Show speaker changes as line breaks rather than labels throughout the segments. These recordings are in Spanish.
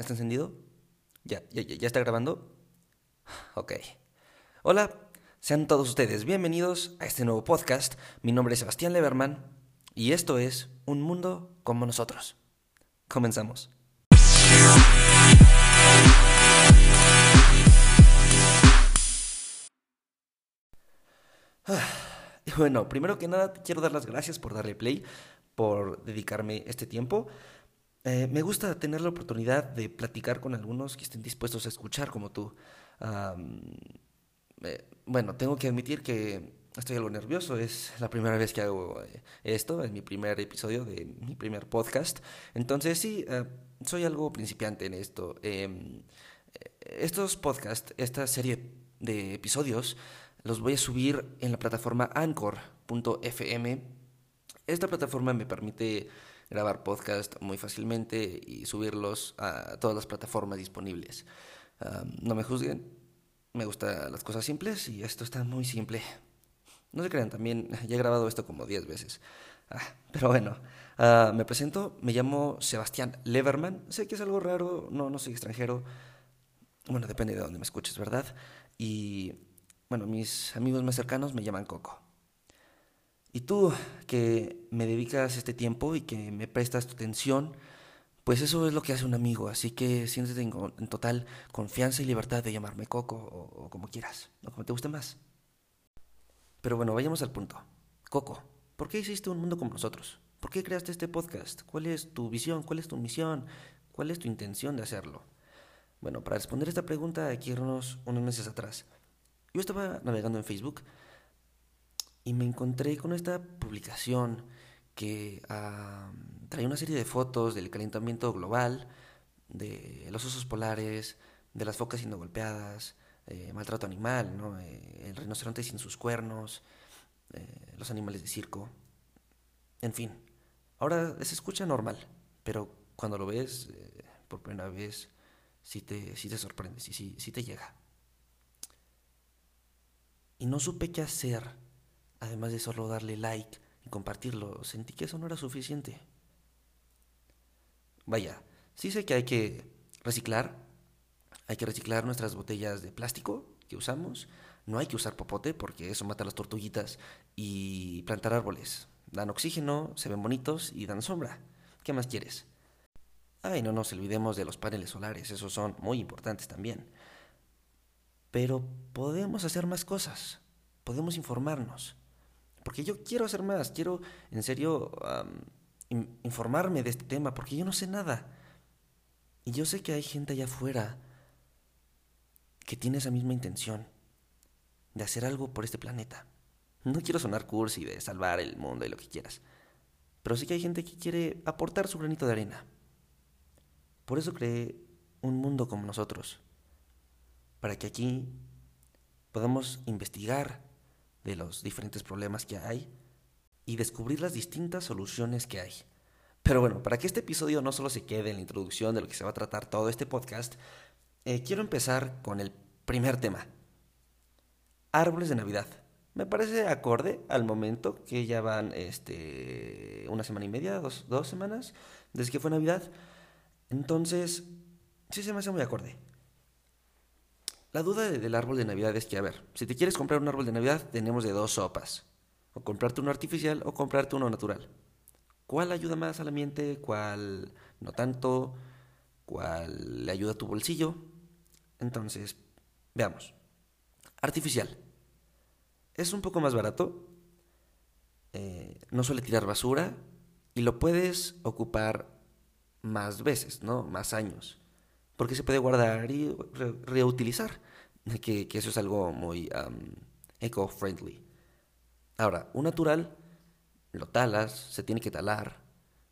¿Está encendido? ¿Ya, ya, está grabando? Ok. Hola, sean todos ustedes bienvenidos a este nuevo podcast. Mi nombre es Sebastián Leverman y esto es Un Mundo como nosotros. Comenzamos. Bueno, primero que nada quiero dar las gracias por darle play, por dedicarme este tiempo. Eh, me gusta tener la oportunidad de platicar con algunos que estén dispuestos a escuchar como tú. Eh, bueno, tengo que admitir que estoy algo nervioso. Es la primera vez que hago eh, esto, es mi primer episodio de mi primer podcast. Entonces sí, soy algo principiante en esto. Em, estos podcasts, esta serie de episodios, los voy a subir en la plataforma anchor.fm. Esta plataforma me permite grabar podcast muy fácilmente y subirlos a todas las plataformas disponibles. no me juzguen, me gustan las cosas simples y esto está muy simple. No se crean, también ya he grabado esto como 10 veces. Ah, pero bueno, ah, me presento, me llamo Sebastián Leverman. Sé que es algo raro, no, no soy extranjero. Bueno, depende de dónde me escuches, ¿verdad? Y bueno, mis amigos más cercanos me llaman Coco. Y tú que me dedicas este tiempo y que me prestas tu atención, pues eso es lo que hace un amigo, así que siéntete en, total confianza y libertad de llamarme Coco o, o como quieras, o como te guste más. Pero bueno, vayamos al punto. Coco, ¿por qué hiciste un mundo como nosotros? ¿Por qué creaste este podcast? ¿Cuál es tu visión? ¿Cuál es tu misión? ¿Cuál es tu intención de hacerlo? Bueno, para responder esta pregunta hay que irnos unos meses atrás. Yo estaba navegando en Facebook y me encontré con esta publicación que trae una serie de fotos del calentamiento global, de los osos polares, de las focas siendo golpeadas, eh, maltrato animal, ¿no? Eh, el rinoceronte sin sus cuernos, eh, los animales de circo, en fin. Ahora se escucha normal, pero cuando lo ves por primera vez, sí te, sí te sorprende, sí, sí, sí te llega. Y no supe qué hacer además de solo darle like y compartirlo, sentí que eso no era suficiente. Vaya, sí sé que hay que reciclar, hay que reciclar nuestras botellas de plástico que usamos, no hay que usar popote porque eso mata las tortuguitas y plantar árboles. Dan oxígeno, se ven bonitos y dan sombra. ¿Qué más quieres? Ay, no nos olvidemos de los paneles solares, esos son muy importantes también. Pero podemos hacer más cosas, podemos informarnos. Porque yo quiero hacer más, quiero en serio informarme de este tema, porque yo no sé nada. Y yo sé que hay gente allá afuera que tiene esa misma intención de hacer algo por este planeta. No quiero sonar cursi de salvar el mundo y lo que quieras, pero sí que hay gente que quiere aportar su granito de arena. Por eso creé un mundo como nosotros, para que aquí podamos investigar de los diferentes problemas que hay y descubrir las distintas soluciones que hay. Pero bueno, para que este episodio no solo se quede en la introducción de lo que se va a tratar todo este podcast, eh, quiero empezar con el primer tema. Árboles de Navidad. Me parece acorde al momento que ya van este, una semana y media, dos, dos semanas desde que fue Navidad. Entonces, sí se me hace muy acorde. La duda del árbol de Navidad es que, a ver, si te quieres comprar un árbol de Navidad, tenemos de dos sopas. O comprarte uno artificial o comprarte uno natural. ¿Cuál ayuda más al ambiente? ¿Cuál no tanto? ¿Cuál le ayuda a tu bolsillo? Entonces, veamos. Artificial. Es un poco más barato. Eh, no suele tirar basura. Y lo puedes ocupar más veces, ¿no? Más años porque se puede guardar y reutilizar, que, eso es algo muy eco-friendly. Ahora, un natural lo talas, se tiene que talar,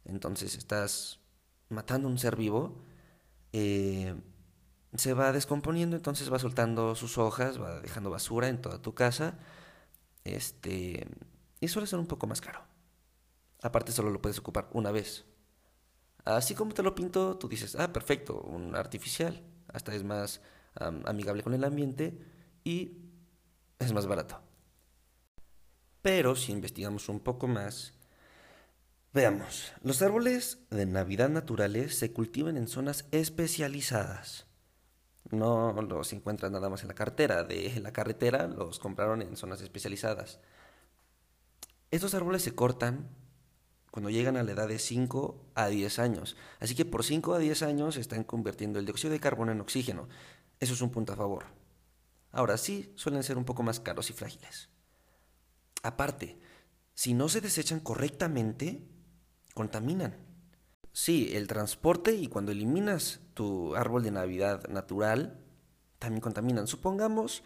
entonces estás matando un ser vivo, eh, se va descomponiendo, entonces va soltando sus hojas, va dejando basura en toda tu casa, este, y suele ser un poco más caro. Aparte solo lo puedes ocupar una vez, Así como te lo pinto, tú dices, ah, perfecto, un artificial. Hasta es más amigable con el ambiente y es más barato. Pero si investigamos un poco más, Veamos, los árboles de Navidad naturales se cultivan en zonas especializadas. No los encuentran nada más en la cartera de la carretera, los compraron en zonas especializadas. Estos árboles se cortan cuando llegan a la edad de 5 a 10 años. Así que por 5 a 10 años están convirtiendo el dióxido de carbono en oxígeno. Eso es un punto a favor. Ahora sí, suelen ser un poco más caros y frágiles. Aparte, si no se desechan correctamente, contaminan. Sí, el transporte y cuando eliminas tu árbol de Navidad natural, también contaminan. Supongamos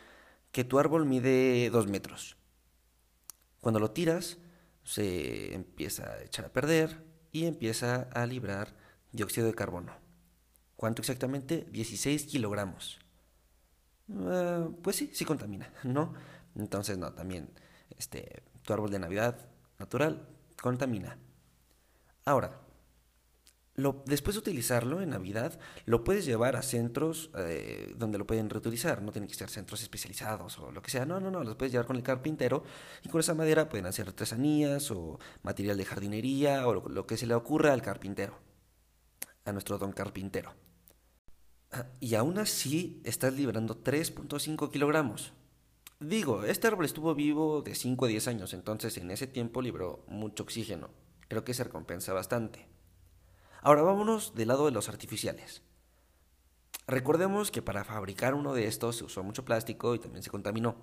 que tu árbol mide 2 metros. Cuando lo tiras, se empieza a echar a perder y empieza a librar dióxido de carbono. ¿Cuánto exactamente? 16 kilogramos. Ah, pues sí, sí contamina, ¿no? Entonces, no, también este, tu árbol de Navidad natural contamina. Ahora, lo, después de utilizarlo en Navidad, lo puedes llevar a centros eh, donde lo pueden reutilizar. No tienen que ser centros especializados o lo que sea. No, no, no. Los puedes llevar con el carpintero y con esa madera pueden hacer artesanías o material de jardinería o lo, que se le ocurra al carpintero, a nuestro don carpintero. Ah, y aún así estás liberando 3.5 kilogramos. Digo, este árbol estuvo vivo de 5 a 10 años, entonces en ese tiempo libró mucho oxígeno. Creo que se recompensa bastante. Ahora vámonos del lado de los artificiales. Recordemos que para fabricar uno de estos se usó mucho plástico y también se contaminó.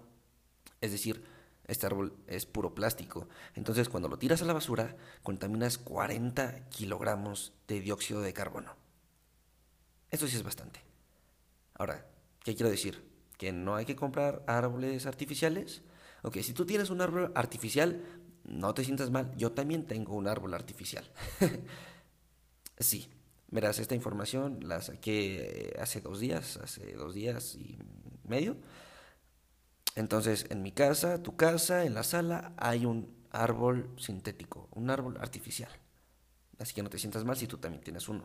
Es decir, este árbol es puro plástico. Entonces cuando lo tiras a la basura, contaminas 40 kilogramos de dióxido de carbono. Esto sí es bastante. Ahora, ¿qué quiero decir? ¿Que no hay que comprar árboles artificiales? Ok, si tú tienes un árbol artificial, no te sientas mal. Yo también tengo un árbol artificial. Sí, verás, esta información la saqué hace dos días, hace dos días y medio. Entonces, en mi casa, tu casa, en la sala, hay un árbol sintético, un árbol artificial. Así que no te sientas mal si tú también tienes uno.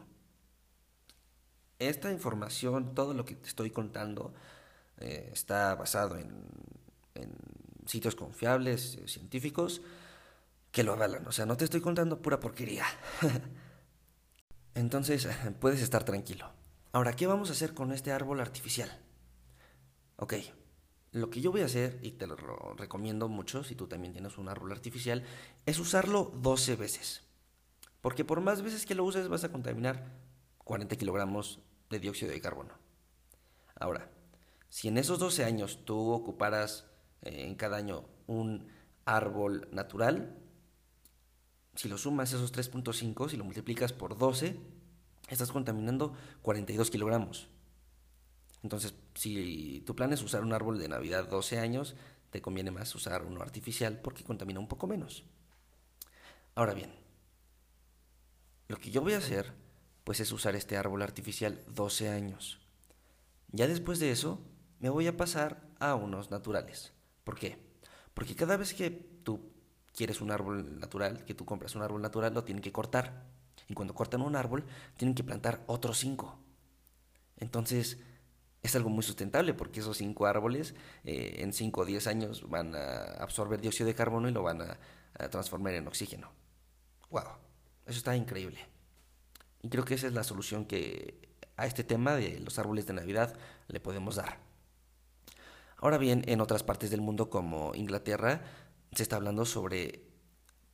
Esta información, todo lo que te estoy contando, eh, está basado en, en sitios confiables, eh, científicos, que lo avalan. O sea, no te estoy contando pura porquería. Entonces puedes estar tranquilo. Ahora, ¿qué vamos a hacer con este árbol artificial? Ok, lo que yo voy a hacer, y te lo recomiendo mucho si tú también tienes un árbol artificial, es usarlo 12 veces. Porque por más veces que lo uses vas a contaminar 40 kilogramos de dióxido de carbono. Ahora, si en esos 12 años tú ocuparas eh, en cada año un árbol natural, si lo sumas esos 3.5, si lo multiplicas por 12, estás contaminando 42 kilogramos. Entonces, si tu plan es usar un árbol de Navidad 12 años, te conviene más usar uno artificial porque contamina un poco menos. Ahora bien, lo que yo voy a hacer, pues es usar este árbol artificial 12 años. Ya después de eso, me voy a pasar a unos naturales. ¿Por qué? Porque cada vez que quieres un árbol natural, que tú compras un árbol natural, lo tienen que cortar. Y cuando cortan un árbol, tienen que plantar otros cinco. Entonces, es algo muy sustentable porque esos cinco árboles eh, en cinco o diez años van a absorber dióxido de carbono y lo van a, a transformar en oxígeno. ¡Wow! Eso está increíble. Y creo que esa es la solución que a este tema de los árboles de Navidad le podemos dar. Ahora bien, en otras partes del mundo como Inglaterra, se está hablando sobre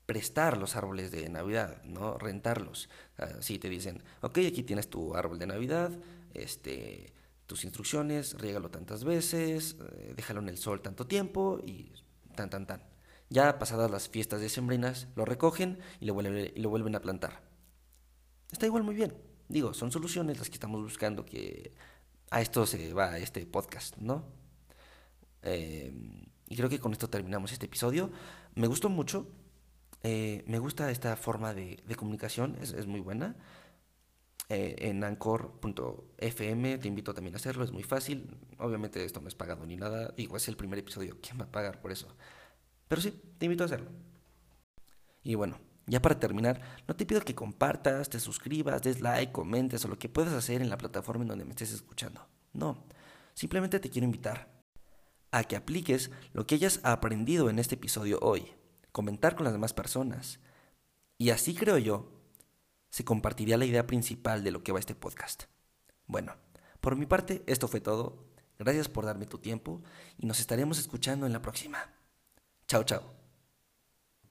prestar los árboles de Navidad, ¿no? Rentarlos. Así te dicen, ok, aquí tienes tu árbol de Navidad, este, tus instrucciones, riégalo tantas veces, eh, déjalo en el sol tanto tiempo y tan, tan, tan. Ya pasadas las fiestas decembrinas, lo recogen y lo, vuelven, y lo vuelven a plantar. Está igual muy bien. Digo, son soluciones las que estamos buscando que a esto se va este podcast, ¿no? Eh, y creo que con esto terminamos este episodio. Me gustó mucho. Eh, me gusta esta forma de, comunicación, es, muy buena. Eh, en anchor.fm te invito también a hacerlo, es muy fácil. Obviamente esto no es pagado ni nada. Digo, es el primer episodio. ¿Quién va a pagar por eso? Pero sí, te invito a hacerlo. Y bueno, ya para terminar, no te pido que compartas, te suscribas, des like, comentes o lo que puedas hacer en la plataforma en donde me estés escuchando. No, simplemente te quiero invitar a que apliques lo que hayas aprendido en este episodio hoy, comentar con las demás personas Y así creo yo, se compartiría la idea principal de lo que va este podcast. Bueno, por mi parte, esto fue todo. Gracias por darme tu tiempo y nos estaremos escuchando en la próxima. Chao, chao.